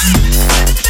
Yeah.